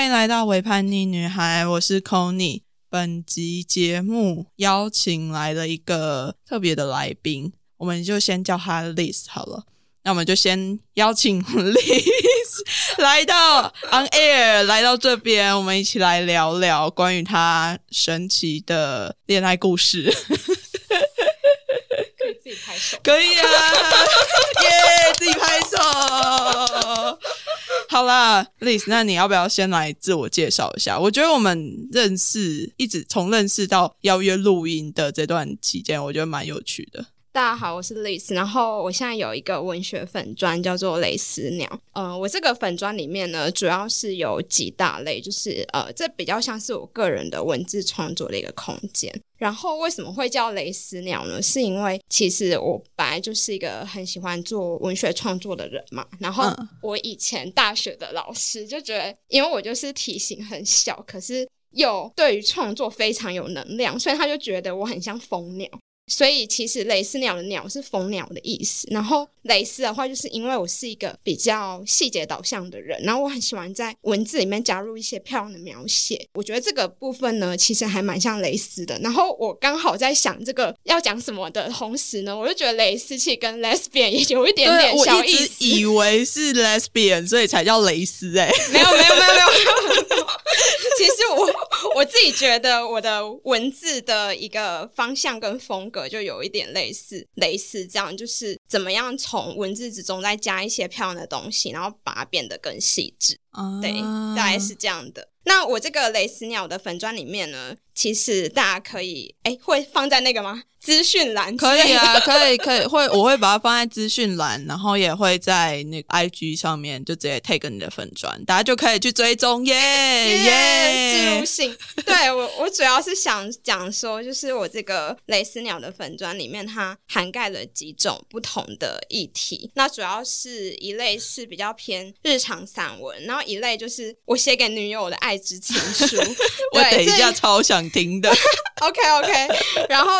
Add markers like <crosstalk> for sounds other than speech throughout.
欢迎来到伪叛逆女孩，我是 c o n y 本集节目邀请来了一个特别的来宾，我们就先叫他 Liz 好了。那我们就先邀请 <laughs> Liz 来到 On Air，来到这边，我们一起来聊聊关于他神奇的恋爱故事。可以自己拍手，可以啊，<laughs> 耶，自己拍手。好啦，Liz，那你要不要先来自我介绍一下？我觉得我们认识，一直从认识到邀约录音的这段期间，我觉得蛮有趣的。大家好，我是蕾丝，然后我现在有一个文学粉专叫做蕾丝鸟。嗯，我这个粉专里面呢，主要是有几大类，就是呃，这比较像是我个人的文字创作的一个空间。然后为什么会叫蕾丝鸟呢？是因为其实我本来就是一个很喜欢做文学创作的人嘛。然后我以前大学的老师就觉得，因为我就是体型很小，可是又对于创作非常有能量，所以他就觉得我很像蜂鸟。所以其实蕾丝鸟的鸟是蜂鸟的意思，然后蕾丝的话，就是因为我是一个比较细节导向的人，然后我很喜欢在文字里面加入一些漂亮的描写。我觉得这个部分呢，其实还蛮像蕾丝的。然后我刚好在想这个要讲什么的同时呢，我就觉得蕾丝其实跟 lesbian 也有一点点小意思，以为是 lesbian，所以才叫蕾丝 <laughs> 哎，没有没有没有没有。其实我我自己觉得我的文字的一个方向跟风格。就有一点类似类似这样，就是怎么样从文字之中再加一些漂亮的东西，然后把它变得更细致。对，大概是这样的。那我这个蕾丝鸟的粉砖里面呢，其实大家可以哎，会放在那个吗？<laughs> 资讯栏可以啊，可以可以会，我会把它放在资讯栏，然后也会在那个 IG 上面就直接 take 你的粉砖，大家就可以去追踪耶耶，自入性。对我我主要是想讲说，就是我这个蕾丝鸟的粉砖里面，它涵盖了几种不同的议题。那主要是一类是比较偏日常散文，然后一类就是我写给女友的爱之情书。<laughs> 我等一下超想听的。<laughs> OK OK，然后。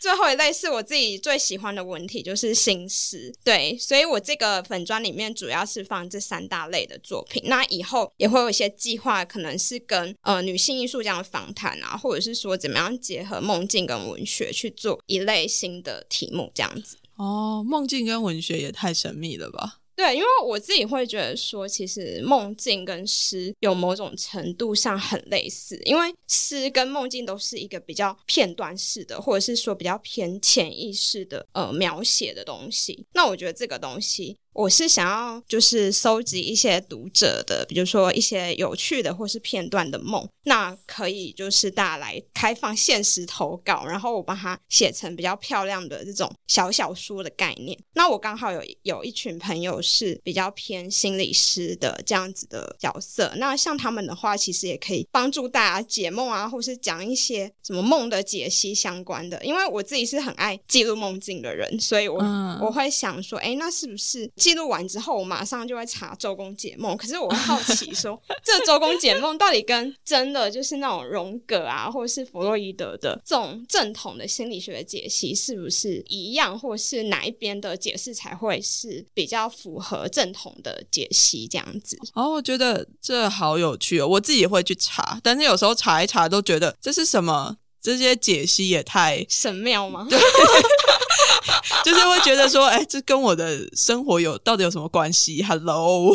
最后一类是我自己最喜欢的文体，就是新诗。对，所以我这个粉砖里面主要是放这三大类的作品。那以后也会有一些计划，可能是跟呃女性艺术家的访谈啊，或者是说怎么样结合梦境跟文学去做一类新的题目，这样子。哦，梦境跟文学也太神秘了吧？对，因为我自己会觉得说，其实梦境跟诗有某种程度上很类似，因为诗跟梦境都是一个比较片段式的，或者是说比较偏潜意识的呃描写的东西。那我觉得这个东西。我是想要就是收集一些读者的，比如说一些有趣的或是片段的梦，那可以就是大家来开放现实投稿，然后我把它写成比较漂亮的这种小小说的概念。那我刚好有有一群朋友是比较偏心理师的这样子的角色，那像他们的话，其实也可以帮助大家解梦啊，或是讲一些什么梦的解析相关的。因为我自己是很爱记录梦境的人，所以我我会想说，哎，那是不是？记录完之后，我马上就会查周公解梦。可是我好奇 <laughs> 说，这周公解梦到底跟真的就是那种荣格啊，或者是弗洛伊德的这种正统的心理学的解析是不是一样，或是哪一边的解释才会是比较符合正统的解析？这样子哦，我觉得这好有趣哦。我自己也会去查，但是有时候查一查都觉得这是什么？这些解析也太神妙吗？<laughs> 就是会觉得说，哎，这跟我的生活有到底有什么关系？Hello。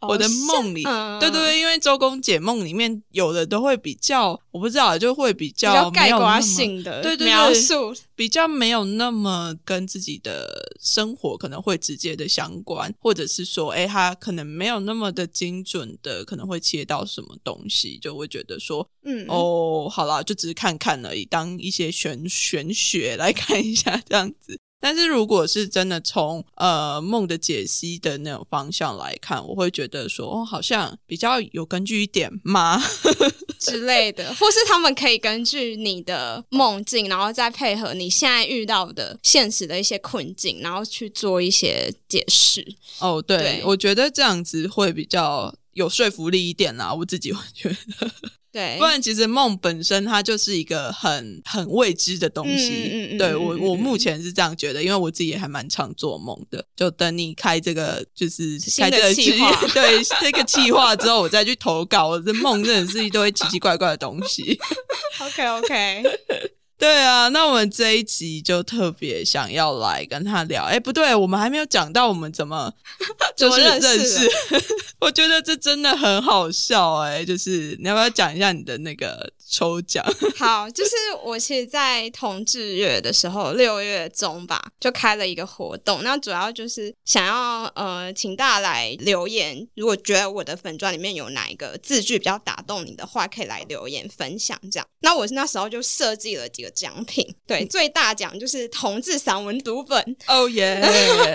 我的梦里，对对对，因为周公解梦里面有的都会比较，我不知道，就会比较概括性的对对描述，比较没有那么跟自己的生活可能会直接的相关，或者是说，哎，他可能没有那么的精准的，可能会切到什么东西，就会觉得说，嗯，哦，好啦，就只是看看而已，当一些玄玄学来看一下这样子。但是如果是真的从呃梦的解析的那种方向来看，我会觉得说哦，好像比较有根据一点吗 <laughs> 之类的，或是他们可以根据你的梦境，然后再配合你现在遇到的现实的一些困境，然后去做一些解释。哦，对，我觉得这样子会比较有说服力一点啦，我自己会觉得。对不，然其实梦本身它就是一个很很未知的东西。嗯嗯嗯对我我目前是这样觉得，因为我自己也还蛮常做梦的。就等你开这个就是开这个职计划对这个计划之后，我再去投稿。我的梦真的是一堆奇奇怪怪的东西。<laughs> OK OK，对啊，那我们这一集就特别想要来跟他聊。哎，不对，我们还没有讲到我们怎么就 <laughs> 是怎么认识识。<laughs> 我觉得这真的很好笑哎、就是你要不要讲一下你的那个抽奖？<laughs> 好，就是我其实，在同志月的时候，六月中吧，就开了一个活动。那主要就是想要呃，请大家来留言，如果觉得我的粉钻里面有哪一个字句比较打动你的话，可以来留言分享这样。那我那时候就设计了几个奖品，对，最大奖就是同志散文读本，哦耶！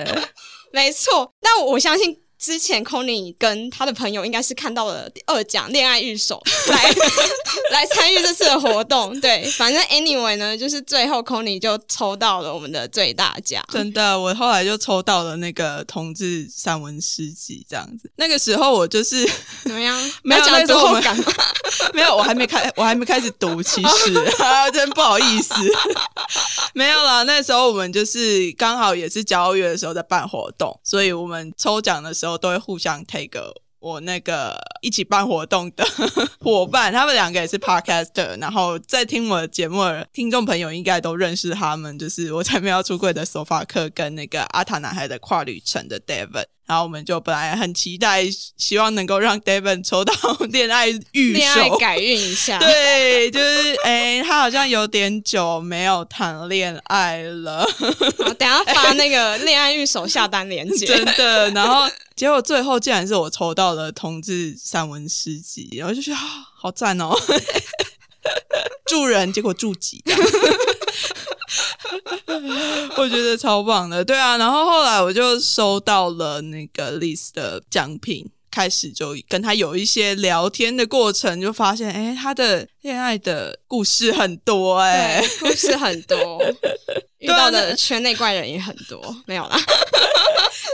<laughs> 没错。但我相信。之前 c o n y 跟他的朋友应该是看到了第二奖恋爱御手来 <laughs> 来参与这次的活动，对，反正 anyway 呢，就是最后 c o n y 就抽到了我们的最大奖，真的，我后来就抽到了那个同志散文诗集这样子。那个时候我就是 <laughs> 怎么样？<laughs> 没有要讲那时候我们读后感？没有，我还没开，我还没开始读，其实啊，真不好意思，没有啦。那时候我们就是刚好也是交月的时候在办活动，所以我们抽奖的时候都会互相 take 我那个一起办活动的 <laughs> 伙伴，他们两个也是 podcaster，然后在听我的节目的听众朋友应该都认识他们，就是我才没有出柜的手法克跟那个阿塔男孩的跨旅程的 David。然后我们就本来很期待，希望能够让 David 抽到恋爱御恋爱手，改运一下，<laughs> 对，就是哎，他好像有点久没有谈恋爱了，好，等下发那个恋爱御手下单链接，<laughs> 真的。然后结果最后竟然是我抽到了同志散文诗集，然后就觉得啊，好赞哦！<laughs> 助人，结果助己，<laughs> 我觉得超棒的。对啊，然后后来我就收到了那个 Liz 的奖品。开始就跟他有一些聊天的过程，就发现，哎，他的恋爱的故事很多、哎，故事很多，<laughs> 遇到的圈内怪人也很多，没有啦。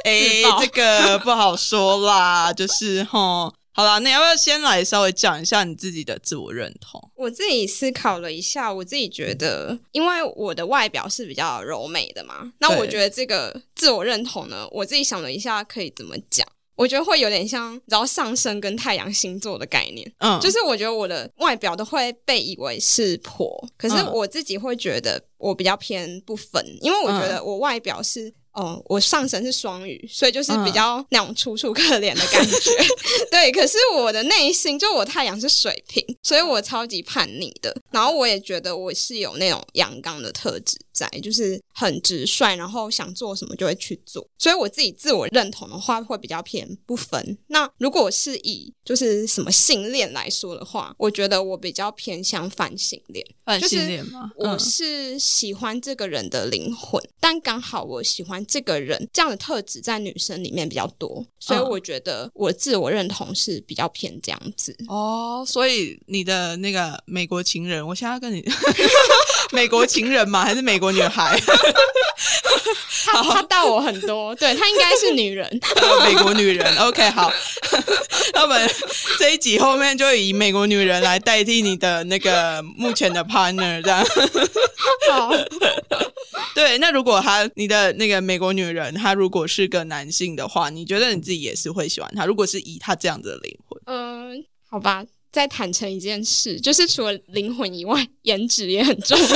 哎这个不好说啦，就是吼。好啦，那要不要先来稍微讲一下你自己的自我认同？我自己思考了一下，我自己觉得，因为我的外表是比较柔美的嘛，那我觉得这个自我认同呢，我自己想了一下，可以怎么讲？我觉得会有点像，然后上升跟太阳星座的概念，嗯，就是我觉得我的外表都会被以为是婆，可是嗯我自己会觉得我比较偏不分，因为我觉得我外表是。哦，我上身是双鱼，所以就是比较那种楚楚可怜的感觉。<laughs> 对，可是我的内心，就我太阳是水瓶，所以我超级叛逆的。然后我也觉得我是有那种阳刚的特质在，就是很直率，然后想做什么就会去做。所以我自己自我认同的话，会比较偏不分。那如果是以就是什么性恋来说的话，我觉得我比较偏向反性恋。反性恋吗？我嗯是喜欢这个人的灵魂，但刚好我喜欢这个人这样的特质在女生里面比较多，所以嗯我觉得我自我认同是比较偏这样子。哦，所以你的那个美国情人，我现在要跟你 <laughs> 美国情人吗？还是美国女孩？<laughs> 他他大我很多，对她应该是女人。呃 <laughs> 美国女人，OK，好，<laughs> 那我们这一集后面就以美国女人来代替你的那个目前的 partner，这样。好，对，那如果他你的那个美国女人，她如果是个男性的话，你觉得你自己也是会喜欢他？如果是以他这样子的灵魂，嗯，好吧。再坦诚一件事，就是除了灵魂以外，颜值也很重要。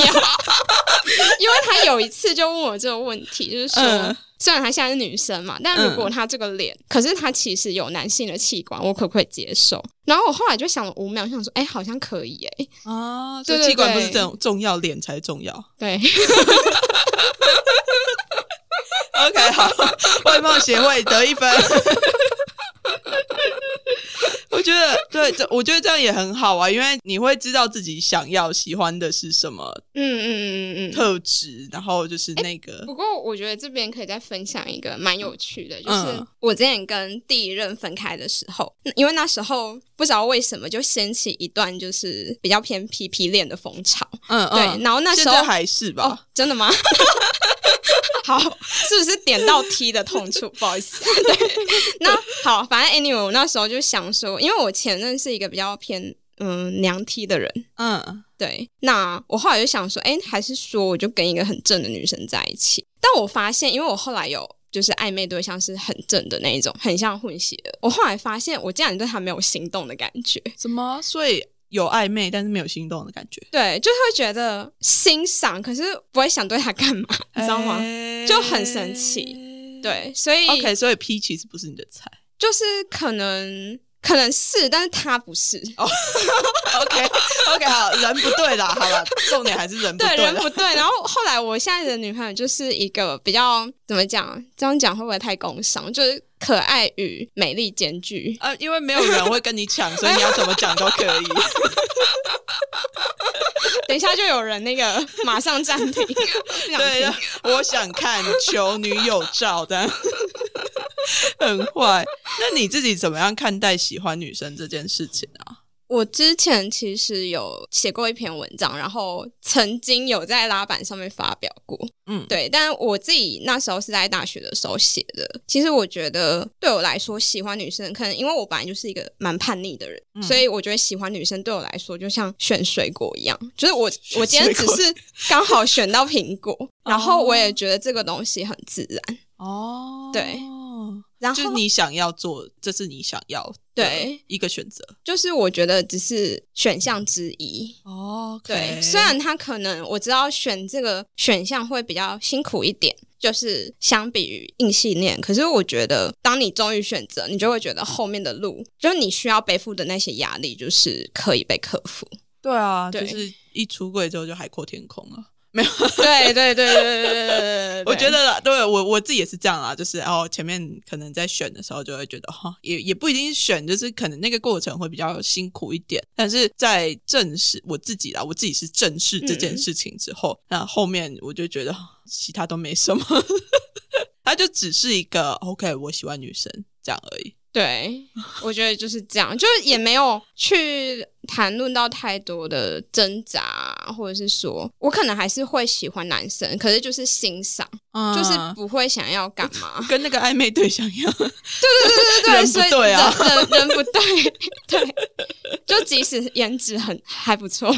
因为他有一次就问我这个问题，就是说，嗯虽然她现在是女生嘛，但如果她这个脸，可是她其实有男性的器官，我可不可以接受？然后我后来就想了五秒，想说，哎，好像可以，哎，啊，这器官不是对重重要，脸才重要。对，OK，好，外貌协会得一分。我觉得对，这我觉得这样也很好啊，因为你会知道自己想要喜欢的是什么嗯嗯嗯嗯嗯。特质，然后就是那个，不过我觉得这边可以再分享一个蛮有趣的，就是嗯我之前跟第一任分开的时候，因为那时候不知道为什么就掀起一段就是比较偏皮皮恋的风潮，嗯嗯对，嗯，然后那时候还是吧？哦，真的吗？<laughs> 好，是不是点到 T 的痛处？<laughs> 不好意思、啊，<laughs> 对。那好，反正 anyway，我那时候就想说，因为我前任是一个比较偏嗯娘梯的人。嗯，对，那我后来就想说，哎，还是说我就跟一个很正的女生在一起？但我发现，因为我后来有就是暧昧对象是很正的那一种，很像混血的。我后来发现，我竟然对他没有心动的感觉。什么？所以有暧昧，但是没有心动的感觉，对，就是会觉得欣赏，可是不会想对他干嘛，<laughs> 你知道吗？就很神奇。对，所以 OK，所以 P 其实不是你的菜。就是可能可能是，但是他不是。哦 <laughs> OK OK，好，人不对啦，好了，重点还是人不对，对人不对。然后后来我现在的女朋友就是一个比较怎么讲？这样讲会不会太工伤？就是可爱与美丽兼具。呃，因为没有人会跟你抢，<laughs> 所以你要怎么讲都可以。<laughs> 等一下就有人那个 <laughs> 马上暂停，对。，我想看求女友照的，很坏。那你自己怎么样看待喜欢女生这件事情啊？我之前其实有写过一篇文章，然后曾经有在拉板上面发表过。嗯，对，但我自己那时候是在大学的时候写的。其实我觉得对我来说，喜欢女生可能因为我本来就是一个蛮叛逆的人，嗯所以我觉得喜欢女生对我来说就像选水果一样，就是我我今天只是刚好选到苹果，<laughs> 然后我也觉得这个东西很自然。哦，对然后就是你想要做，这是你想要的对一个选择。就是我觉得只是选项之一。哦，对，虽然他可能我知道选这个选项会比较辛苦一点，就是相比于硬性恋，可是我觉得当你终于选择，你就会觉得后面的路，就是你需要背负的那些压力，就是可以被克服。对啊，对就是一出柜之后就海阔天空了。<laughs> 对对对对对对对对，我觉得，对我我自己也是这样啊，就是哦，前面可能在选的时候就会觉得哈，也也不一定是选，就是可能那个过程会比较辛苦一点，但是在正视我自己啦，我自己是正视这件事情之后，那后面我就觉得其他都没什么，<laughs> 他就只是一个 OK，我喜欢女生这样而已。对，我觉得就是这样，就是也没有去谈论到太多的挣扎，或者是说我可能还是会喜欢男生，可是就是欣赏，嗯。就是不会想要干嘛。<laughs> 跟那个暧昧对象一样，对对对，对 <laughs> 所以不对啊。人人人不对，对，就即使颜值很还不错，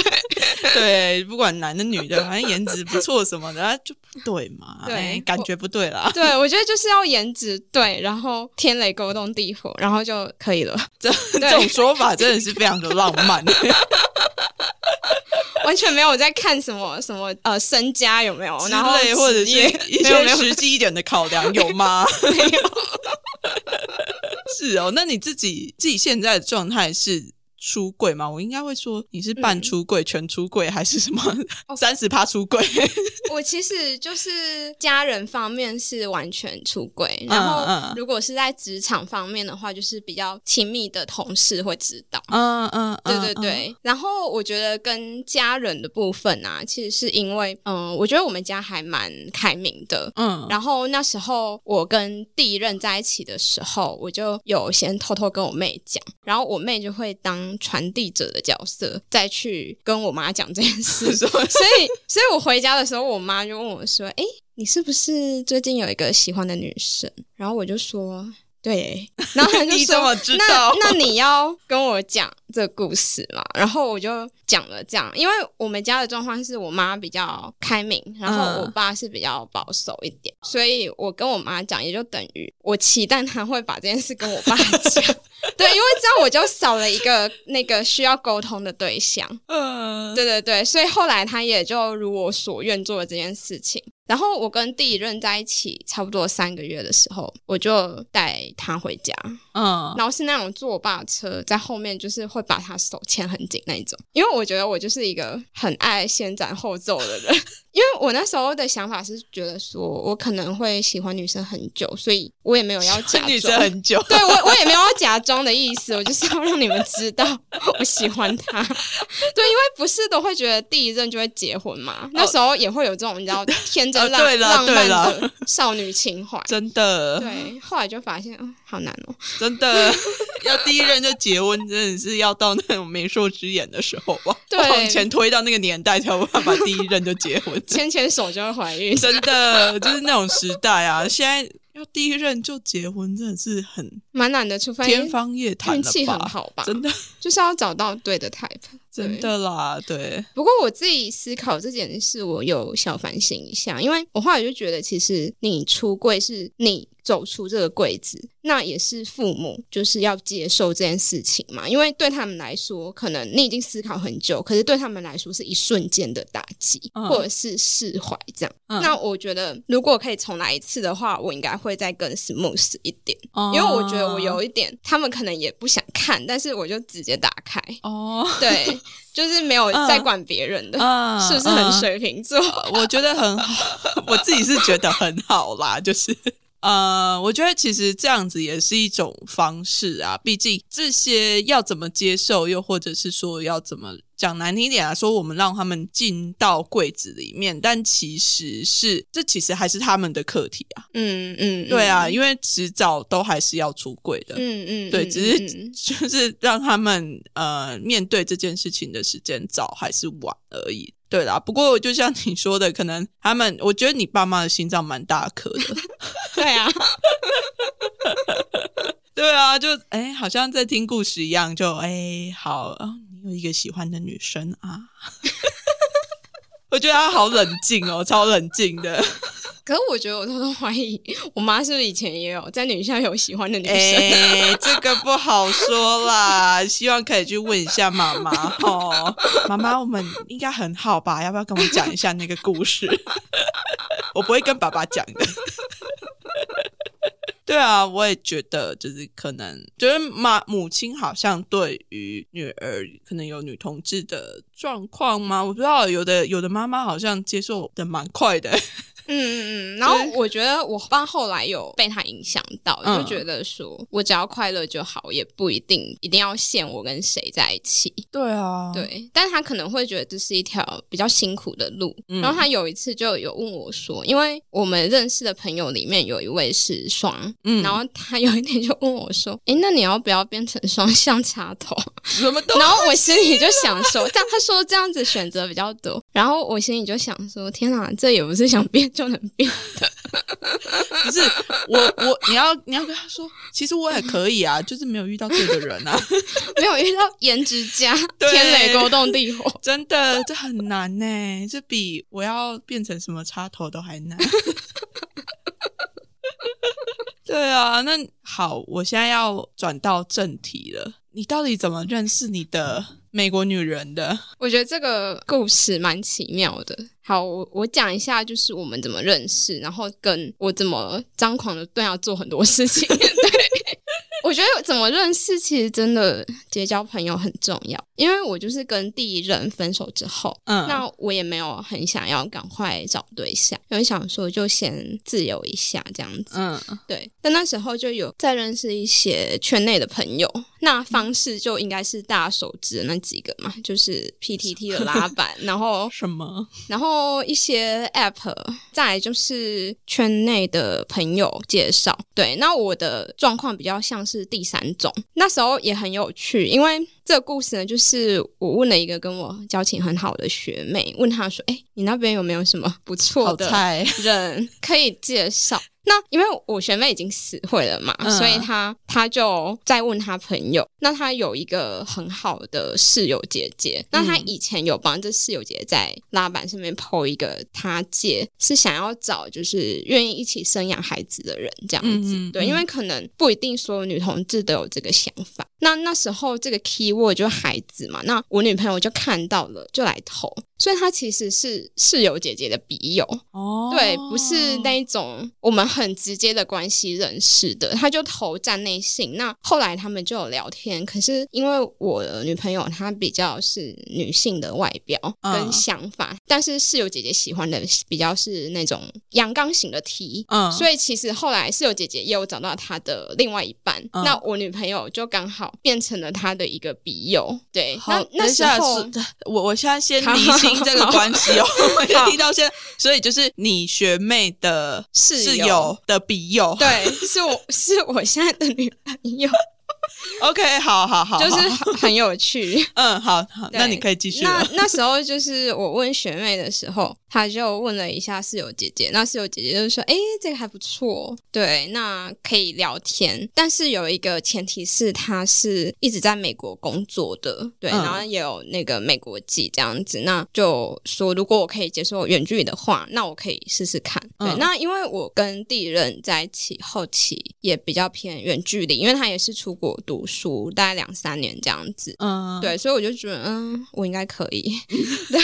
<laughs> 对，不管男的女的，反正颜值不错什么的，啊就不对嘛，对哎感觉不对啦。对我觉得就是要颜值对，然后天雷勾动地火，然后就可以了，这这种说法真的是非常的浪漫。完全没有在看什么什么呃身家有没有，之然后，或者是职业一没有实际一点的考量有吗？<laughs> 没有。<laughs> 是哦，那你自己自己现在的状态是出柜吗？我应该会说你是半出柜、全出柜，还是什么 <laughs> 三十趴出柜？<laughs> 我其实就是家人方面是完全出柜，嗯然后嗯如果是在职场方面的话，就是比较亲密的同事会知道。嗯嗯，对对对，然后我觉得跟家人的部分啊，其实是因为，嗯、我觉得我们家还蛮开明的。嗯，然后那时候我跟第一任在一起的时候，我就有先偷偷跟我妹讲，然后我妹就会当传递者的角色，再去跟我妈讲这件事。<laughs> 所以，所以我回家的时候，我妈就问我说：“诶，你是不是最近有一个喜欢的女生？”然后我就说：“对。<laughs> ”然后她就说：“你怎么知道那那你要跟我讲这个故事嘛？”然后我就讲了这样，因为我们家的状况是我妈比较开明，然后嗯我爸是比较保守一点，所以我跟我妈讲，也就等于我期待她会把这件事跟我爸讲。<laughs> <laughs> 对，因为这样我就少了一个那个需要沟通的对象。<laughs> 嗯，对对对，所以后来他也就如我所愿做了这件事情。然后我跟第一任在一起差不多三个月的时候，我就带他回家，嗯，然后是那种坐我爸的车，在后面就是会把他手牵很紧那一种。因为我觉得我就是一个很爱先斩后奏的人，因为我那时候的想法是觉得说我可能会喜欢女生很久，所以我也没有要假装。女生很久，对我，我也没有要假装的意思，我就是要让你们知道我喜欢他。对，因为不是都会觉得第一任就会结婚嘛，那时候也会有这种你知道 <laughs> 天真浪、哦对浪漫的少女情怀。<laughs> 真的，对，后来就发现，哦，好难哦。真的 <laughs> 要第一任就结婚，真的是要到那种媒妁之言的时候吧？对往前推到那个年代才有办法第一任就结婚，<laughs> 牵牵手就会怀孕。<laughs> 真的就是那种时代啊。现在要第一任就结婚，真的是很蛮难的，除非天方夜谭运气很？好吧，真的，就是要找到对的 type。真的啦，对，不过我自己思考这件事，我有小反省一下，因为我后来就觉得，其实你出柜是你走出这个柜子，那也是父母就是要接受这件事情嘛。因为对他们来说，可能你已经思考很久，可是对他们来说是一瞬间的打击，嗯或者是释怀这样。嗯那我觉得，如果可以重来一次的话，我应该会再更 smooth 一点，因因为我觉得我有一点，他们可能也不想看，但是我就直接打开。哦，对，<laughs> 就是没有在管别人的，嗯是不是很嗯水瓶座？我觉得很好，<laughs> 我自己是觉得很好啦，就是。呃，我觉得其实这样子也是一种方式啊。毕竟这些要怎么接受，又或者是说要怎么讲难听一点啊，说我们让他们进到柜子里面，但其实是这其实还是他们的课题啊。嗯嗯，对啊，因为迟早都还是要出柜的。嗯嗯，对，嗯只是嗯就是让他们呃面对这件事情的时间早还是晚而已。对啦，不过就像你说的，可能他们，我觉得你爸妈的心脏蛮大颗的。<laughs> 对啊，<laughs> 对啊，就哎，好像在听故事一样，就哎，好，哦你有一个喜欢的女生啊。<laughs> 我觉得他好冷静哦，超冷静的。可是我觉得我偷偷怀疑，<laughs> 我妈是不是以前也有在女校有喜欢的女生？哎，<laughs> 这个不好说啦，希望可以去问一下妈妈哦。妈妈，我们应该很好吧？要不要跟我讲一下那个故事？<laughs> 我不会跟爸爸讲的。对啊，我也觉得，就是可能，就是妈母亲好像对于女儿可能有女同志的状况吗？我不知道，有的有的妈妈好像接受的蛮快的。嗯嗯嗯，然后我觉得我爸后来有被他影响到，嗯就觉得说我只要快乐就好，也不一定一定要限我跟谁在一起。对啊，对，但他可能会觉得这是一条比较辛苦的路。嗯然后他有一次就有问我说，因为我们认识的朋友里面有一位是双，嗯然后他有一天就问我说：“哎，那你要不要变成双向插头？”什么都 <laughs> 然后我心里就想说，这样他说这样子选择比较多，然后我心里就想说，天哪，这也不是想变就能变的。<laughs> 不是我我你要你要跟他说，其实我也可以啊，就是没有遇到对的人啊，<laughs> 没有遇到颜值家，天雷勾动地火。真的这很难呢，这比我要变成什么插头都还难。<laughs> 对啊，那好，我现在要转到正题了。你到底怎么认识你的美国女人的？我觉得这个故事蛮奇妙的。好，我我讲一下，就是我们怎么认识，然后跟我怎么张狂的对要做很多事情。<laughs> 对，我觉得怎么认识，其实真的结交朋友很重要。因为我就是跟第一任分手之后，嗯那我也没有很想要赶快找对象，因为想说就先自由一下这样子。嗯对，但那时候就有再认识一些圈内的朋友，那方式就应该是大家熟知的那几个嘛，就是 PTT 的拉板，然后 <laughs> 什么？然后一些 App，再来就是圈内的朋友介绍。对，那我的状况比较像是第三种，那时候也很有趣，因为这个故事呢，就是我问了一个跟我交情很好的学妹，问她说：“哎，你那边有没有什么不错好的，人 <laughs> 可以介绍。那因为我学妹已经死会了嘛，嗯所以她她就在问她朋友。那她有一个很好的室友姐姐，那她以前有帮这室友姐姐在拉板上面 PO 一个她姐是想要找就是愿意一起生养孩子的人这样子。对，嗯嗯嗯因为可能不一定所有女同志都有这个想法。那那时候这个不过就孩子嘛，那我女朋友就看到了，就来投。所以他其实是室友姐姐的笔友，哦，对，不是那一种我们很直接的关系认识的，他就投站内信。那后来他们就有聊天，可是因为我的女朋友她比较是女性的外表嗯跟想法，但是室友姐姐喜欢的比较是那种阳刚型的 T，嗯所以其实后来室友姐姐也有找到她的另外一半，嗯那我女朋友就刚好变成了她的一个笔友。对，那那时候是 <laughs> 我我现在先 <laughs> 厘清这个关系哦，<laughs> <laughs> 听到现在，所以就是你学妹的室友的笔友，对，是我是我现在的女朋友。<laughs> OK，好好好，就是很很有趣。<laughs> 嗯，好好，那你可以继续那了。<laughs> 那时候就是我问学妹的时候，她就问了一下室友姐姐，那室友姐姐就说：“诶，这个还不错，对，那可以聊天。但是有一个前提是她是一直在美国工作的，对，嗯然后也有那个美国籍这样子。那就说如果我可以接受远距离的话，那我可以试试看。对，嗯那因为我跟第一任在一起后期也比较偏远距离，因为他也是出国读书，大概两三年这样子。嗯，对，所以我就觉得，嗯，我应该可以。<laughs> 对，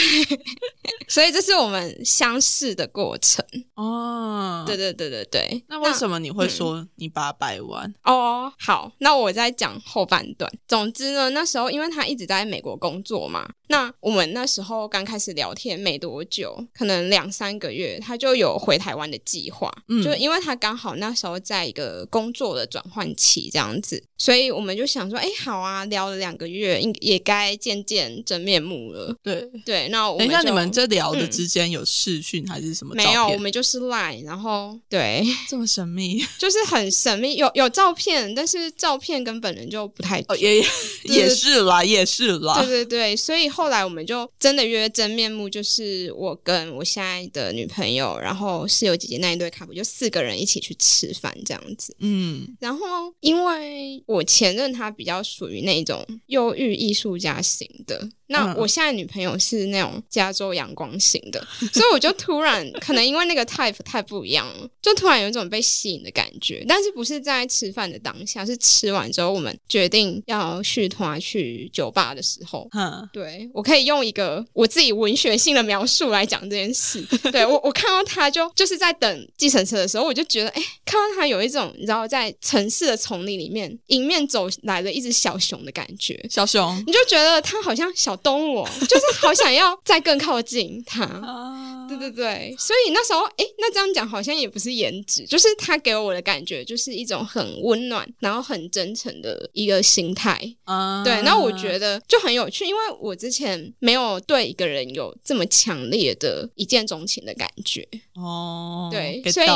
所以这是我们相识的过程。哦，对。对对对对。那为什么你会说你八百万？哦，好，那我再讲后半段。总之呢，那时候因为他一直在美国工作嘛，那我们那时候刚开始聊天没多久，可能两三个月，他就有回台湾的计划。嗯就因为他刚好那时候在一个工作的转换期这样子，所以我们就想说，哎，好啊，聊了两个月，应也该见见真面目了。对，对，那我等一下，你们这聊的嗯之间有视讯还是什么照没有，我们就是 Line，然后对，<laughs> 这么神秘 <laughs> 就是很神秘，有有照片，但是照片跟本人就不太哦，也也是啦，也是啦对。对对，所以后来我们就真的约真面目，就是我跟我现在的女朋友，然后室友姐姐那一对 couple，就四个人一起去吃饭这样子。嗯然后因为我前任他比较属于那种忧郁艺术家型的，那嗯我现在女朋友是那种加州阳光型的，<laughs> 所以我就突然可能因为那个 type 太不一样了，就突然有一种被吸引的感觉。但是不是在吃饭的当下，是吃完之后我们决定要续团去酒吧的时候。<laughs> 嗯，对，我可以用一个我自己文学性的描述来讲这件事。对我，我看到他就就是在等计程车的时候，我就觉得，哎，看到他有一种你知道，在城市的丛林里面迎面走来了一只小熊的感觉。小熊你就觉得他好像小动物、哦，<laughs> 就是好想要再更靠近他。<laughs> 啊，对对对，所以那时候，哎，那这样讲好像也不是颜值，就是他给我的感觉就是一种很温暖，然后很真诚的一个心态。啊，对，那我觉得就很有趣，因为我之前没有对一个人有这么强烈的一见钟情的感觉。哦，对所以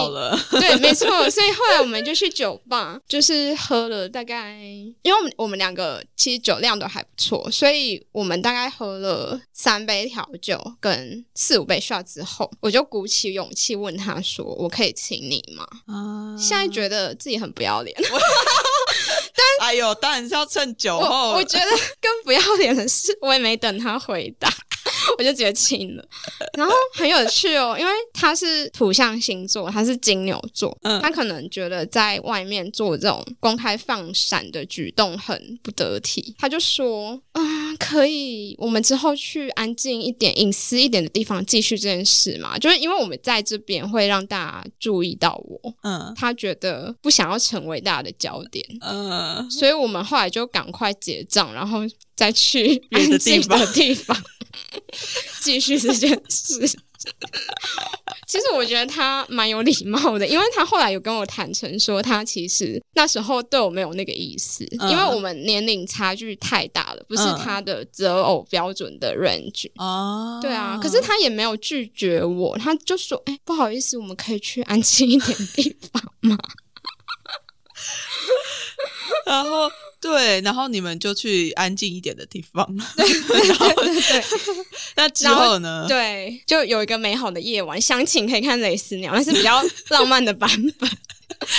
对，<laughs> 没错。所以后来我们就去酒吧，就是喝了大概，因为我们我们两个其实酒量都还不错，所以我们大概喝了三杯调酒跟四五杯 shot 之后，我就鼓起勇气问他说：“我可以请你吗？”啊，现在觉得自己很不要脸。但 <laughs> 哎呦，当然是要趁酒我后，我觉得更不要脸的是，我也没等他回答，我就直接亲了。然后很有趣哦，因为他是土象星座，他是金牛座，嗯他可能觉得在外面做这种公开放闪的举动很不得体，他就说：“啊、可以，我们之后去安静一点、隐私一点的地方继续这件事嘛？就是因为我们在这边会让大家注意到我，嗯他觉得不想要成为大家的焦点。”嗯，所以我们后来就赶快结账，然后再去安静的地方 <laughs> 继续这件事。<laughs> 其实我觉得他蛮有礼貌的，因为他后来有跟我坦诚说，他其实那时候对我没有那个意思，嗯因为我们年龄差距太大了，不是嗯他的择偶标准的 range。哦，对啊，可是他也没有拒绝我，他就说：“哎、不好意思，我们可以去安静一点地方吗？” <laughs> 然后对，然后你们就去安静一点的地方，<laughs> 对对对。<laughs> 那之后呢？对，就有一个美好的夜晚，详情可以看《蕾丝鸟》，那是比较 <laughs> 浪漫的版本，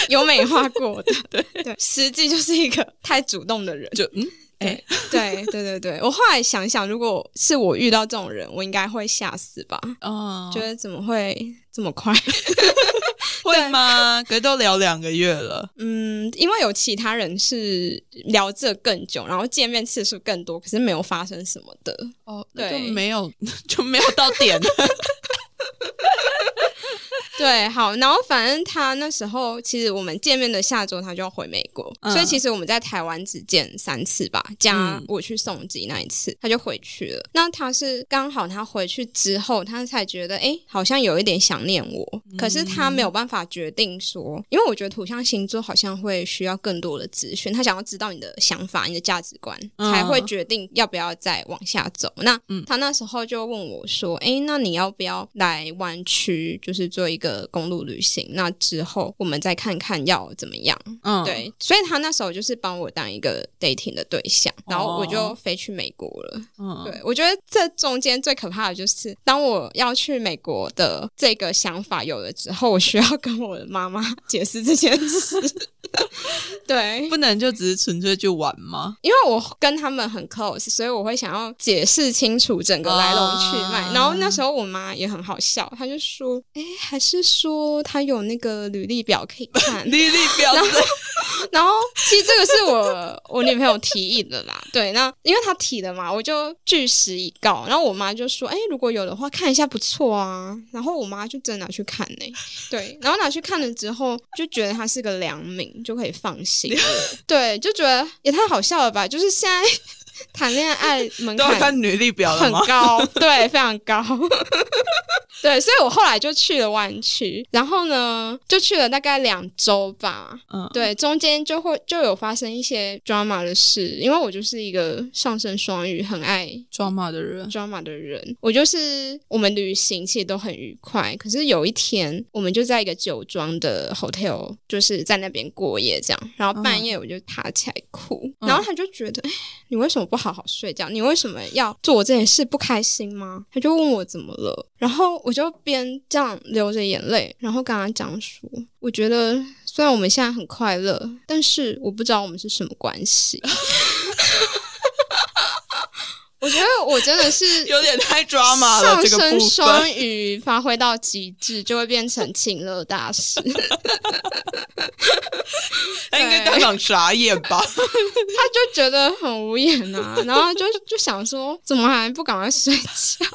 有美化过的。对对，实际就是一个太主动的人。就嗯，哎，对对对对，我后来想想，如果是我遇到这种人，我应该会吓死吧？哦，觉得怎么会这么快？<laughs> <laughs> 会吗？可是都聊两个月了，<laughs> 嗯，因为有其他人是聊这更久，然后见面次数更多，可是没有发生什么的。哦，那就对没有就没有到点，对，好，然后反正他那时候其实我们见面的下周他就要回美国，嗯。所以其实我们在台湾只见三次吧，加嗯。我去送机那一次，他就回去了。那他是刚好他回去之后，他才觉得哎，诶好像有一点想念我，可是他没有办法决定说，因为我觉得土象星座好像会需要更多的资讯，他想要知道你的想法、你的价值观，嗯。才会决定要不要再往下走。那嗯。他那时候就问我说：“哎，那你要不要来湾区，就是做一个个公路旅行，那之后我们再看看要怎么样。嗯，对，所以他那时候就是帮我当一个 dating 的对象，然后我就哦飞去美国了。嗯，对，我觉得这中间最可怕的就是，当我要去美国的这个想法有了之后，我需要跟我的妈妈解释这件事。<laughs> 对，不能就只是纯粹去玩吗？因为我跟他们很 close，所以我会想要解释清楚整个来龙去脉。啊然后那时候我妈也很好笑，她就说：“哎，还是说她有那个履历表可以看？” <laughs> 履历表是 <laughs> 然后其实这个是我我女朋友提议的啦，<laughs> 对，那因为她提的嘛，我就据实以告。然后我妈就说：“哎，如果有的话，看一下不错啊。”然后我妈就真的拿去看呢、对，然后拿去看了之后，就觉得她是个良民，就可以放心了。<laughs> 对，就觉得也太好笑了吧？就是现在 <laughs> 谈恋爱门都要槛看履历表了很吗？高，对，非常高。<laughs> 对，所以我后来就去了湾区，然后呢，就去了大概两周吧。嗯，对，中间就会就有发生一些 drama 的事，因为我就是一个上升双鱼，很爱，drama 的人，drama 的人。我就是我们旅行其实都很愉快，可是有一天我们就在一个酒庄的 hotel，就是在那边过夜这样，然后半夜我就爬起来哭，嗯然后他就觉得，哎、你为什么不好好睡觉？你为什么要做我这件事？不开心吗？他就问我怎么了，然后我就边这样流着眼泪，然后跟他讲说，我觉得虽然我们现在很快乐，但是我不知道我们是什么关系。我觉得我真的是 <laughs> 有点太抓马了，上。升双鱼发挥到极致，就会变成情乐大师。<laughs> 他应该当场傻眼吧？<laughs> 他就觉得很无言啊，然后就就想说，怎么还不赶快睡觉？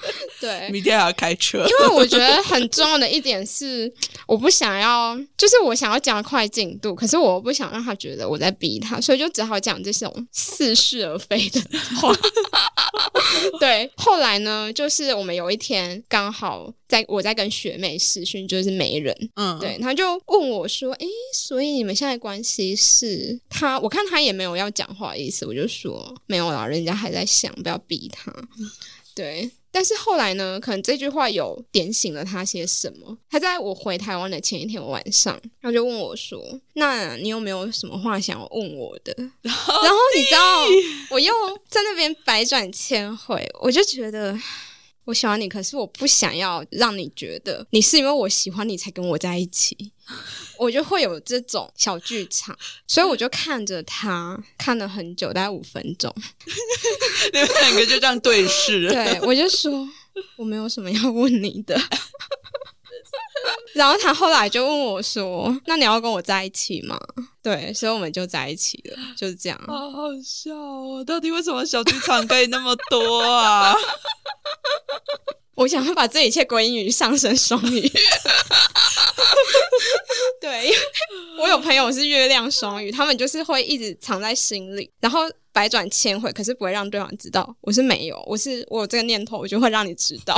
<laughs> 对，明天还要开车，因为我觉得很重要的一点是，我不想要，就是我想要加快进度，可是我不想让他觉得我在逼他，所以就只好讲这种似是而非的话。<laughs> 对，后来呢，就是我们有一天刚好在我在跟学妹视讯，就是没人，嗯，对，他就问我说：“诶，所以你们现在关系是他？我看他也没有要讲话的意思，我就说没有啦，人家还在想，不要逼他。”对，但是后来呢，可能这句话有点醒了他些什么。他在我回台湾的前一天晚上，他就问我说：“那你有没有什么话想要问我的？” <laughs> 然后你知道，我又在那边百转千回，我就觉得。我喜欢你，可是我不想要让你觉得你是因为我喜欢你才跟我在一起，我就会有这种小剧场，所以我就看着他看了很久，大概五分钟，<laughs> 你们两个就这样对视。对我就说我没有什么要问你的，<laughs> 然后他后来就问我说：“那你要跟我在一起吗？”对，所以我们就在一起了，就是这样。好好笑哦！到底为什么小剧场可以那么多啊？<laughs> 我想要把这一切归因于上升双鱼。<laughs> 对，因为我有朋友是月亮双鱼，他们就是会一直藏在心里，然后百转千回，可是不会让对方知道。我是没有，我是我有这个念头，我就会让你知道。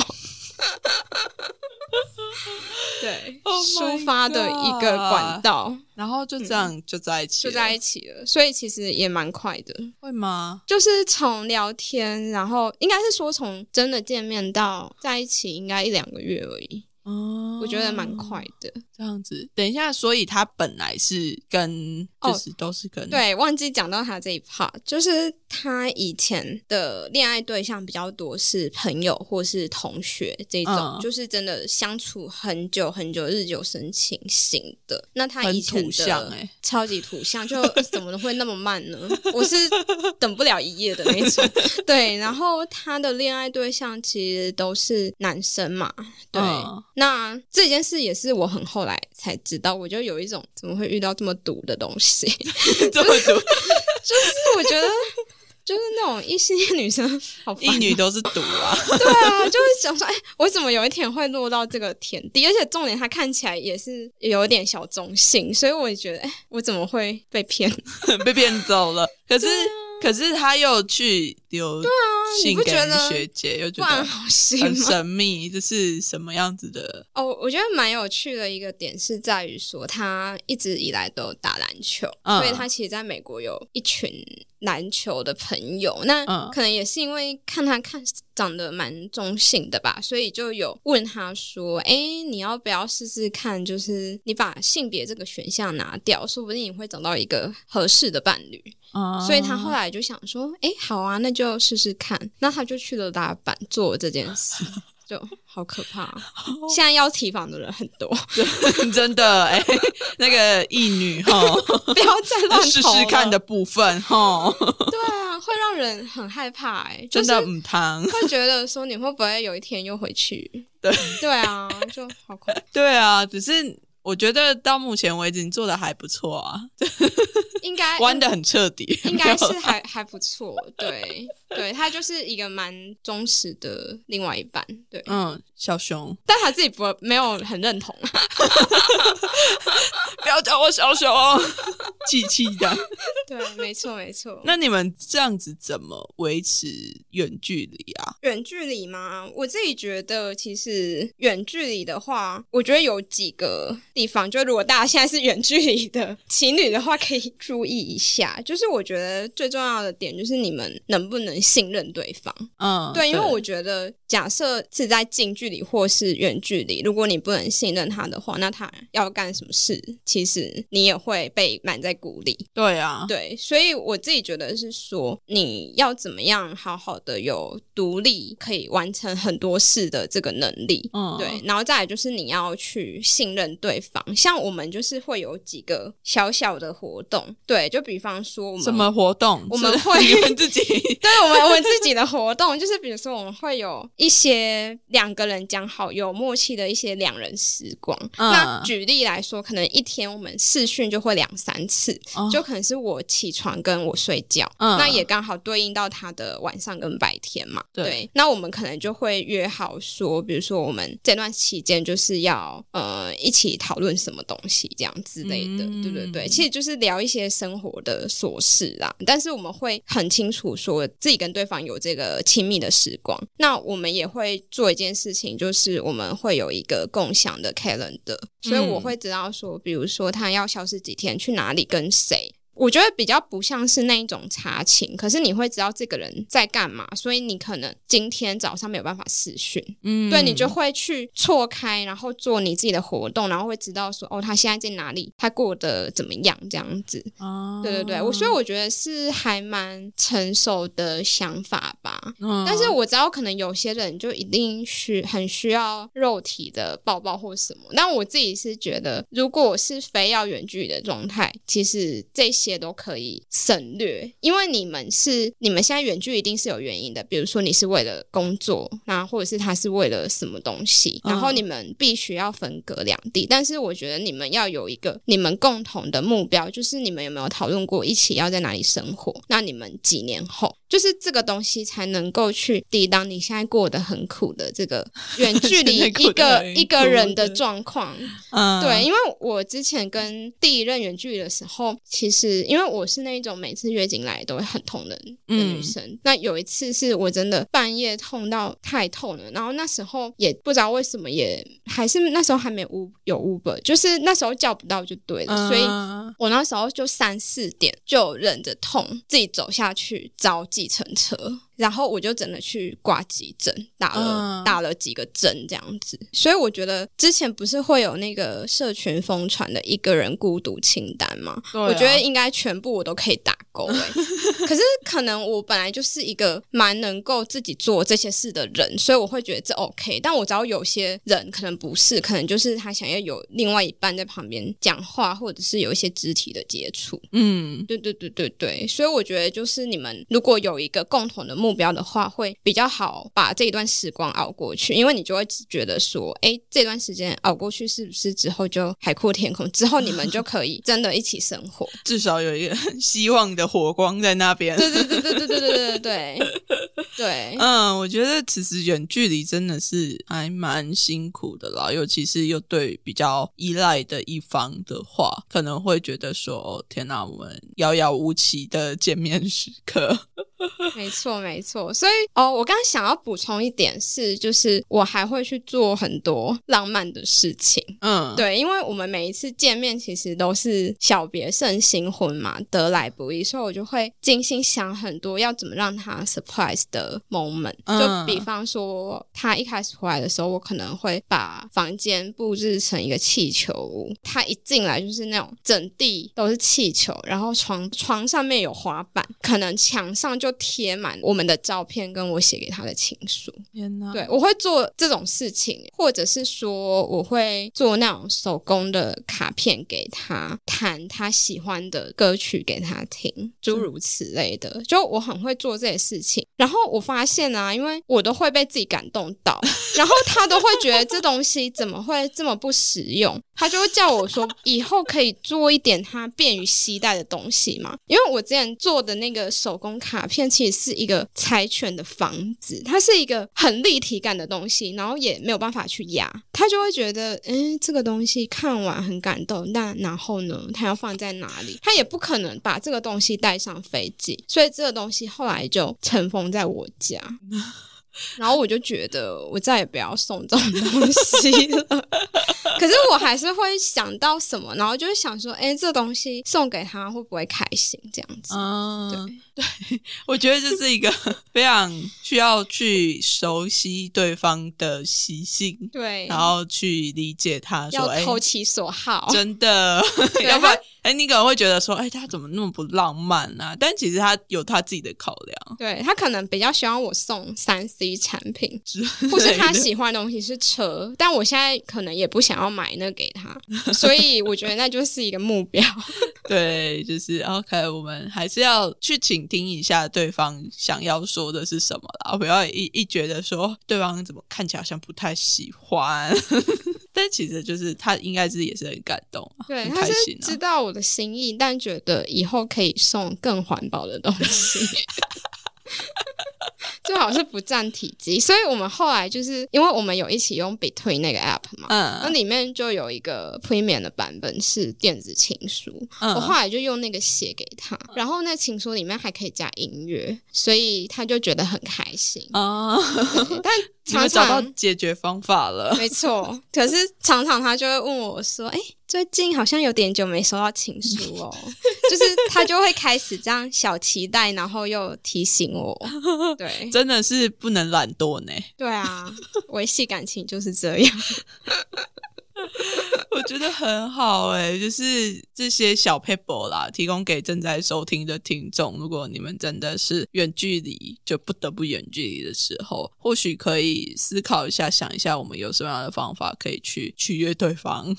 对 Oh 抒发的一个管道然后就这样就在一起了，就在一起了，所以其实也蛮快的。会吗？就是从聊天，然后应该是说从真的见面到在一起，应该一两个月而已。哦，我觉得蛮快的。这样子。等一下，所以他本来是跟，哦就是都是跟，对，忘记讲到他这一 part，就是他以前的恋爱对象比较多是朋友或是同学这种，嗯就是真的相处很久很久、日久生情型的。那他很以前的欸超级土象，就 <laughs> 怎么会那么慢呢？我是等不了一夜的那种。<laughs> 对，然后他的恋爱对象其实都是男生嘛，对。嗯那这件事也是我很后来才知道，我就有一种怎么会遇到这么毒的东西。<laughs> 这么毒就是我觉得，就是那种异性恋女生好烦一女都是毒啊，<laughs> 对啊，就是想说，哎，我怎么有一天会落到这个田地？而且重点，他看起来也是有点小中性，所以我也觉得，哎，我怎么会被骗？<laughs> 被骗走了。可是，可是他又去留对啊你不给觉得学姐，又觉得很吗？神秘，这是什么样子的？哦，我觉得蛮有趣的一个点是在于说，他一直以来都有打篮球，嗯所以他其实在美国有一群篮球的朋友，那嗯可能也是因为看他看长得蛮中性的吧，所以就有问他说：“哎，你要不要试试看？就是你把性别这个选项拿掉，说不定你会找到一个合适的伴侣。”啊所以他后来就想说：“哎，好啊，那就试试看。”那他就去了大阪做这件事。<laughs> 就好可怕、啊，现在要提防的人很多，真的哎、那个义女哈，不要再乱试试看的部分哈，对啊，会让人很害怕哎、就真的唔汤。会觉得说你会不会有一天又回去？对对啊，就好恐怖。对啊，只是我觉得到目前为止你做的还不错啊，<laughs> 应该玩的很彻底，应该是还还不错，对 <laughs> 对，他就是一个蛮忠实的另外一半，对，嗯，小熊，但他自己不没有很认同，<laughs> 不要叫我小熊，<laughs> 气气的。对，没错没错。那你们这样子怎么维持远距离啊？远距离吗？我自己觉得，其实远距离的话，我觉得有几个地方，就如果大家现在是远距离的情侣的话，可以注意一下。就是我觉得最重要的点就是你们能不能信任对方。嗯，对，因为我觉得，假设是在近距离或是远距离，如果你不能信任他的话，那他要干什么事，其实你也会被满在鼓里。对啊，对，所以我自己觉得是说，你要怎么样好好的有独立，可以完成很多事的这个能力。嗯，对，然后再来就是你要去信任对方，像我们就是会有几个小小的活动，对，就比方说我们什么活动？我们会自己 <laughs> 对我们我们自己的活动，就是比如说我们会有一些两个人讲好有默契的一些两人时光。嗯那举例来说，可能一天我们视讯就会两三次，哦就可能是我起床跟我睡觉，嗯那也刚好对应到他的晚上跟白天嘛。对那我们可能就会约好说，比如说我们这段期间就是要呃一起讨论什么东西这样之类的，嗯对对对，其实就是聊一些生活的琐事啦。但是我们会很清楚说自己跟对方有这个亲密的时光，那我们也会做一件事情，就是我们会有一个共享的 calendar，所以我嗯会知道说，比如说他要消失几天，去哪里跟谁。我觉得比较不像是那一种查寝，可是你会知道这个人在干嘛，所以你可能今天早上没有办法视讯，嗯，对你就会去错开，然后做你自己的活动，然后会知道说哦，他现在在哪里，他过得怎么样这样子。哦，对对对，我所以我觉得是还蛮成熟的想法吧。嗯，但是我知道可能有些人就一定需很需要肉体的抱抱或什么，但我自己是觉得，如果是非要远距离的状态，其实这些都可以省略，因为你们是你们现在远距离一定是有原因的，比如说你是为了工作，那或者是他是为了什么东西，嗯然后你们必须要分隔两地。但是我觉得你们要有一个你们共同的目标，就是你们有没有讨论过一起要在哪里生活？那你们几年后，就是这个东西才能够去抵挡你现在过得很苦的这个 <laughs> 远距离一个一个人的的状况。嗯，对，因为我之前跟第一任远距离的时候，其实因为我是那一种每次月经来都会很痛的的女嗯。生，那有一次是我真的半夜痛到太痛了，然后那时候也不知道为什么也还是那时候还没有有 Uber，就是那时候叫不到就对了，所以嗯我那时候就三四点就忍着痛自己走下去找计程车，然后我就真的去挂急诊，打了、嗯打了几个针这样子。所以我觉得之前不是会有那个社群疯传的一个人孤独清单吗？我觉得应该全部我都可以打勾欸、<laughs> 可是可能我本来就是一个蛮能够自己做这些事的人，所以我会觉得这 OK。但我知道有些人可能不是，可能就是他想要有另外一半在旁边讲话，或者是有一些肢体的接触。嗯，对对对对对，所以我觉得就是你们如果有一个共同的目标的话，会比较好把这一段时光熬过去，因为你就会觉得说，哎，这段时间熬过去，是不是之后就海阔天空？之后你们就可以真的一起生活。<laughs> 至少有一个希望的火光在那边。对对对对对对对对对对对。嗯，我觉得其实远距离真的是还蛮辛苦的啦，尤其是又对比较依赖的一方的话，可能会觉得说，哦天哪，我们遥遥无期的见面时刻。<laughs> 没错，没错。所以哦，我刚刚想要补充一点是，就是我还会去做很多浪漫的事情。嗯，对，因为我们每一次见面其实都是小别胜新婚嘛，得来不易，所以我就会精心想很多要怎么让他 surprise 的 moment。就嗯比方说，他一开始回来的时候，我可能会把房间布置成一个气球屋，他一进来就是那种整地都是气球，然后床床上面有滑板，可能墙上就贴满我们的照片跟我写给他的情书。天哪，对，我会做这种事情，或者是说我会做那种手工的卡片给他，弹他喜欢的歌曲给他听，诸如此类的。就我很会做这些事情，然后我发现啊，因为我都会被自己感动到，<laughs> 然后他都会觉得这东西怎么会这么不实用，他就会叫我说 <laughs> 以后可以做一点他便于携带的东西嘛。因为我之前做的那个手工卡片其实是一个柴犬的房子，它是一个很立体感的东西，然后也没有办法去压，他就会觉得，嗯，这个东西看完很感动，那然后呢，他要放在哪里？他也不可能把这个东西带上飞机，所以这个东西后来就尘封在我家。<laughs> <laughs> 然后我就觉得我再也不要送这种东西了。<laughs> 可是我还是会想到什么，然后就会想说，哎，这东西送给他会不会开心？这样子。嗯，对，我觉得这是一个 <laughs> 非常需要去熟悉对方的习性，对，然后去理解他说，要哎，投其所好。真的，<laughs> 要不然，哎，你可能会觉得说，哎，他怎么那么不浪漫啊？但其实他有他自己的考量，对他可能比较希望我送三 C 产品，之或是他喜欢的东西是车，但我现在可能也不想要买那给他，所以我觉得那就是一个目标。<laughs> 对，就是 OK，我们还是要去倾听一下对方想要说的是什么啦，不要一一觉得说对方怎么看起来好像不太喜欢，<laughs> 但其实就是他应该是也是很感动啊，对，他知。道我的心意，但觉得以后可以送更环保的东西。<laughs> <laughs> 最好是不占体积，所以我们后来就是因为我们有一起用 Between 那个 app 嘛，嗯那嗯里面就有一个 Premium 的版本是电子情书，嗯我后来就用那个写给他，然后那情书里面还可以加音乐，所以他就觉得很开心。啊，对但 <laughs> 常常们找到常解决方法了。没错，可是常常他就会问我说：“哎、最近好像有点久没收到情书哦。”就是他就会开始这样小期待，然后又提醒我。<laughs> <laughs> 对，真的是不能懒惰呢，对啊，<laughs> 维系感情就是这样。<laughs> 我觉得很好诶、就是这些小 paper 啦，提供给正在收听的听众。如果你们真的是远距离，就不得不远距离的时候，或许可以思考一下，想一下我们有什么样的方法可以去取悦对方。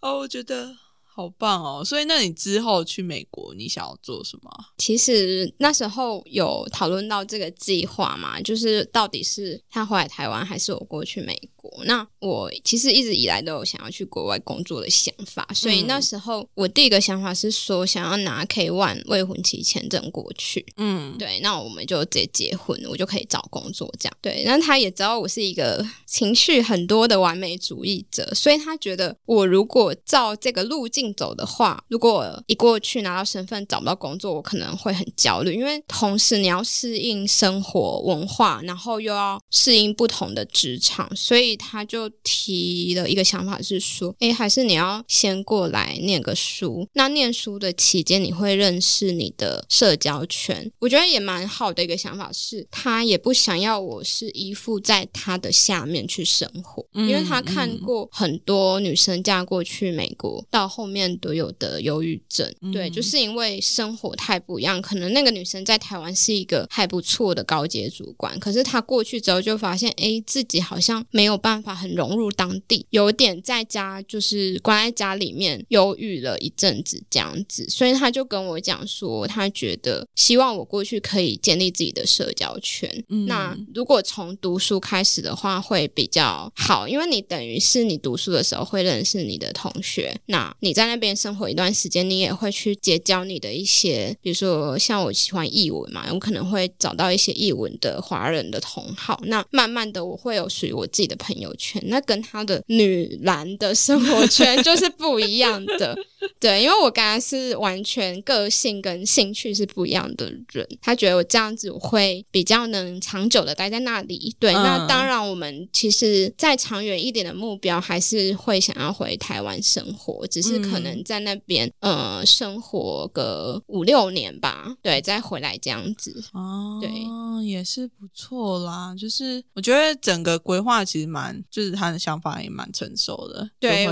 哦，我觉得好棒哦！所以，那你之后去美国，你想要做什么啊？其实那时候有讨论到这个计划嘛，就是到底是他回来台湾，还是我过去美国？那我其实一直以来都有想要去国外工作的想法，所以嗯那时候我第一个想法是说，想要拿 K one 未婚妻签证过去。嗯，对，那我们就直接结婚，我就可以找工作这样。对，那他也知道我是一个情绪很多的完美主义者，所以他觉得我如果照这个路径走的话，如果一过去拿到身份找不到工作，我可能会很焦虑，因为同时你要适应生活文化，然后又要适应不同的职场，所以他就提了一个想法是说，诶，还是你要先过来念个书。那念书的期间，你会认识你的社交圈，我觉得也蛮好的一个想法是，他也不想要我是依附在他的下面去生活，嗯因为他看过很多女生嫁过去美国，到后面都有的忧郁症，对，嗯。就是因为生活太不一样，可能那个女生在台湾是一个还不错的高阶主管，可是她过去之后就发现，哎，自己好像没有办法很融入当地，有点在家就是关在家里面忧郁了一阵子这样子，所以她就跟我讲说，她觉得希望我过去可以建立自己的社交圈。嗯。那如果从读书开始的话，会比较好，因为你等于是你读书的时候会认识你的同学，那你在那边生活一段时间，你也会去结交你的一些，比如说像我喜欢译文嘛，我可能会找到一些译文的华人的同好，那慢慢的我会有属于我自己的朋友圈，那跟他的女篮的生活圈 <laughs> 就是不一样的。<laughs> 对，因为我跟他是完全个性跟兴趣是不一样的人，他觉得我这样子我会比较能长久的待在那里。对，那嗯当然我们其实再长远一点的目标还是会想要回台湾生活，只是可能在那边、呃生活个五六年吧，对，再回来这样子。哦，对，也是不错啦。就是我觉得整个规划其实蛮，就是他的想法也蛮成熟的。对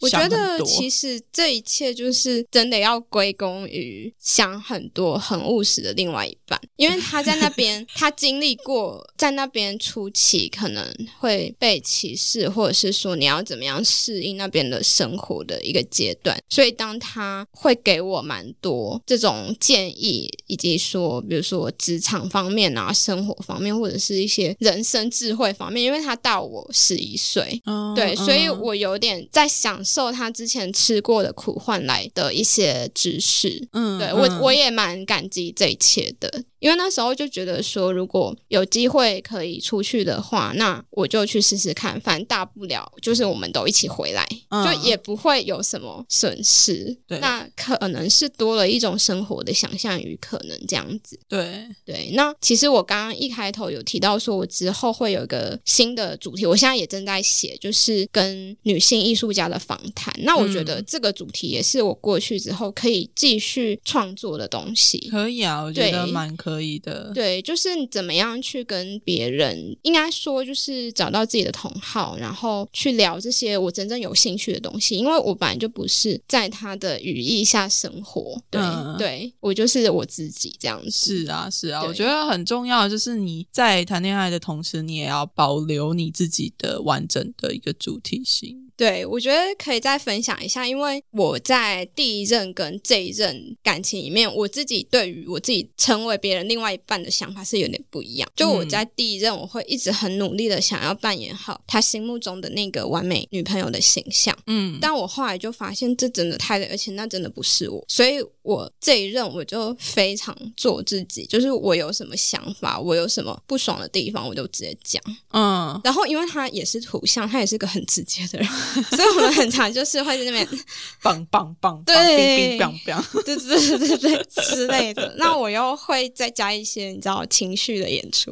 我觉得其实这一切就是真的要归功于想很多、很务实的另外一半，因为他在那边，<laughs> 他经历过在那边初期可能会被歧视，或者是说你要怎么样适应那边的生活的一个阶段，所以当他会给我蛮多这种建议，以及说，比如说职场方面啊、生活方面，或者是一些人生智慧方面，因为他大我十一岁，嗯对，所以嗯。我有点在享受他之前吃过的苦换来的一些知识。嗯对我嗯我也蛮感激这一切的，因为那时候就觉得说，如果有机会可以出去的话，那我就去试试看，反正大不了就是我们都一起回来，嗯就也不会有什么损失。对那可能是多了一种生活的想象与可能这样子。对，对，那其实我刚刚一开头有提到说，我之后会有一个新的主题，我现在也正在写，就是跟女性艺术家的访谈。那我觉得嗯这个主题也是我过去之后可以继续创作的东西。可以啊，我觉得对蛮可以的。对，就是怎么样去跟别人，应该说就是找到自己的同好，然后去聊这些我真正有兴趣的东西。因为我本来就不是在他的羽翼下生活，对、嗯对，我就是我自己这样子。是啊，是啊，我觉得很重要，就是你在谈恋爱的同时，你也要保留你自己的完整的一个主体性。对，我觉得可以再分享一下，因为我在第一任跟这一任感情里面，我自己对于我自己成为别人另外一半的想法是有点不一样。就我嗯。在第一任，我会一直很努力的想要扮演好他心目中的那个完美女朋友的形象，嗯，但我后来就发现这真的太累，而且那真的不是我，所以我这一任我就非常做自己，就是我有什么想法，我有什么不爽的地方，我就直接讲。嗯，然后，因为他也是图像，他也是个很直接的人，<laughs> 所以我们很常就是会在那边，<laughs> 棒棒棒，对冰冰棒棒，<laughs> 对对对对对之类的。那我又会再加一些你知道情绪的演出，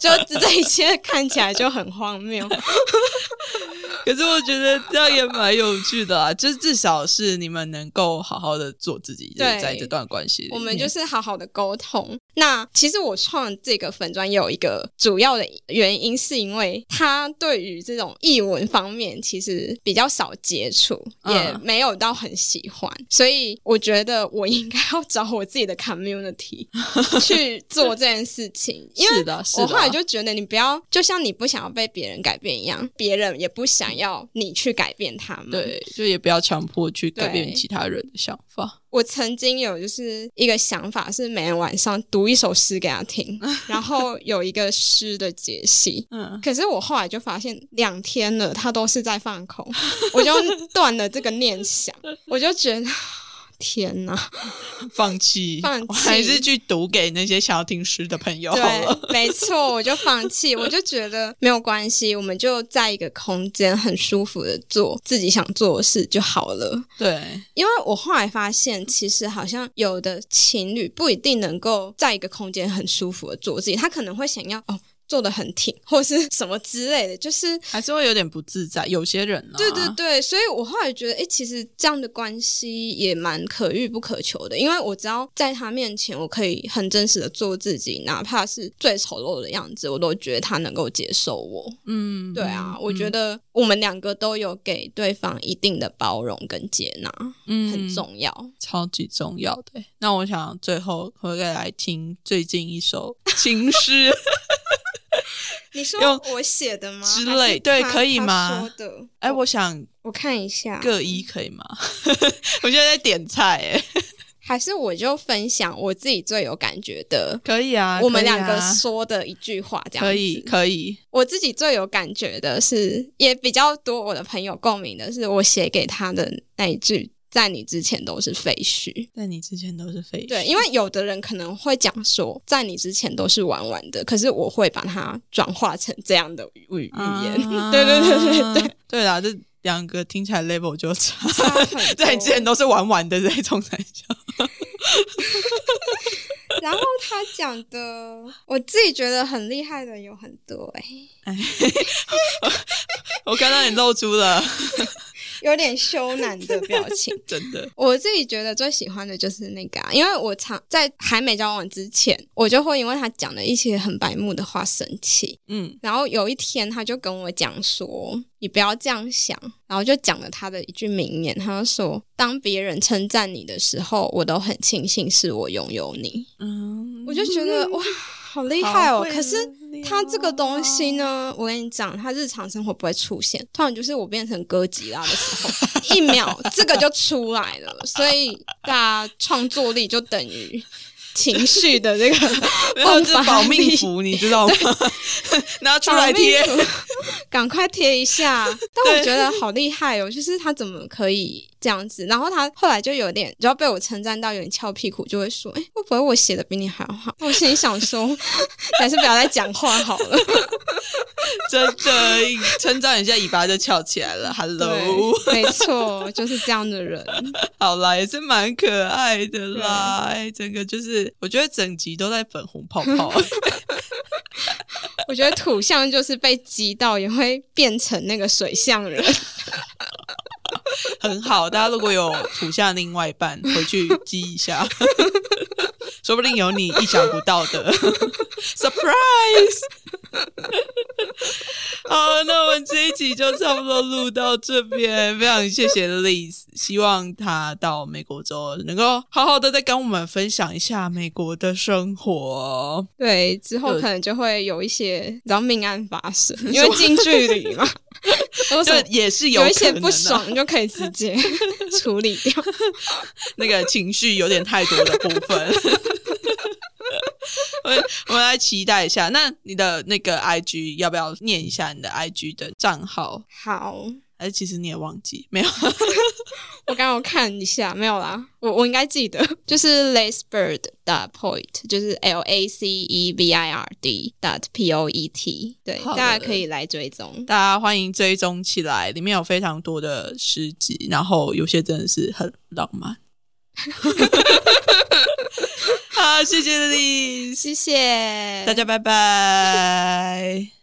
就这一切看起来就很荒谬。可是我觉得这样也蛮有趣的啊，就是至少是你们能够好好的做自己，就在这段关系里，我们就是好好的沟通。那其实我创这个粉专也有一个主要的原因，是因为他对于这种译文方面其实比较少接触，嗯也没有到很喜欢，所以我觉得我应该要找我自己的 community <laughs> 去做这件事情，因为是的，是的，我后来就觉得，你不要就像你不想要被别人改变一样，别人也不想要你去改变他们。对，就也不要强迫去改变其他人的想法。我曾经有就是一个想法，是每天晚上读一首诗给他听，<laughs> 然后有一个诗的解析。嗯，可是我后来就发现，两天了，他都是在放空，我就断了这个念想，我就觉得。天哪！<laughs> 放弃，放弃我还是去读给那些想要听诗的朋友好对了。<laughs> 没错，我就放弃，我就觉得没有关系，我们就在一个空间很舒服的做自己想做的事就好了。对，因为我后来发现，其实好像有的情侣不一定能够在一个空间很舒服的做自己，他可能会想要哦做的很挺或是什么之类的，就是还是会有点不自在。有些人啊，对对对，所以我后来觉得，哎，其实这样的关系也蛮可遇不可求的，因为我只要在他面前，我可以很真实的做自己，哪怕是最丑陋的样子，我都觉得他能够接受我。嗯，对啊，嗯我觉得我们两个都有给对方一定的包容跟接纳，嗯很重要。超级重要的。那我想最后会来听最近一首情诗，<laughs> 你说我写的吗？之类对可以吗说的，哎，我想我看一下，各一可以吗？<laughs> 我现在在点菜，哎，<laughs> 还是我就分享我自己最有感觉的。可以啊，我们两个说的一句话，这样子可以，可以，我自己最有感觉的是，也比较多我的朋友共鸣的是，我写给他的那一句，在你之前都是废墟。在你之前都是废墟，对，因为有的人可能会讲说，在你之前都是玩玩的，可是我会把它转化成这样的语语言。啊对对对对对，对啦，这两个听起来 level 就差，差很多对，之前都是玩玩的这种才笑。<laughs> 然后他讲的，我自己觉得很厉害的有很多哎、<laughs> 我看到你露出了，有点羞赧的表情。<laughs> 真的，我自己觉得最喜欢的就是那个、啊，因为我常在还没交往之前，我就会因为他讲了一些很白目的话生气。嗯然后有一天，他就跟我讲说：“你不要这样想。”然后就讲了他的一句名言，他就说：“当别人称赞你的时候，我都很庆幸是我拥有你。嗯”我就觉得哇，好厉害哦！可是聊他这个东西呢，我跟你讲，他日常生活不会出现，突然就是我变成哥吉拉的时候，一秒 <laughs> 这个就出来了，所以大家创作力就等于情绪的这个 <laughs> 然后是保命符，你知道吗？<laughs> 拿出来贴，赶快贴一下。但我觉得好厉害哦，就是他怎么可以这样子？然后他后来就有点，只要被我称赞到有点翘屁股，就会说：“哎，会不会我写的比你还要好？”我心里想说，<laughs> 还是不要再讲话好了。真的称赞一下尾巴就翘起来了。Hello，对，没错，就是这样的人。<laughs> 好啦，也是蛮可爱的啦。哎，整个就是，我觉得整集都在粉红泡泡。<laughs> 我觉得土象就是被激到，也会变成那个水象人。很好，大家如果有土下另外一半，回去记一下，<laughs> 说不定有你意想不到的 <laughs> surprise。<laughs> 好，那我们这一集就差不多录到这边，非常谢谢 Liz，希望他到美国之后能够好好的再跟我们分享一下美国的生活。对，之后可能就会有一些，然后命案发生，因为近距离嘛，<laughs> 有就也是有一些不爽就可以直接处理掉。那个情绪有点太多的部分。<laughs> 我我来期待一下，那你的那个 IG 要不要念一下你的 IG 的账号？好，哎其实你也忘记没有？<laughs> 我刚刚看一下，没有啦，我我应该记得，<laughs> 就是 lacebird dot point，就是 L A C E V I R D dot P O E T，对，大家可以来追踪。大家欢迎追踪起来，里面有非常多的诗集，然后有些真的是很浪漫。好，谢谢丽，谢谢大家拜拜。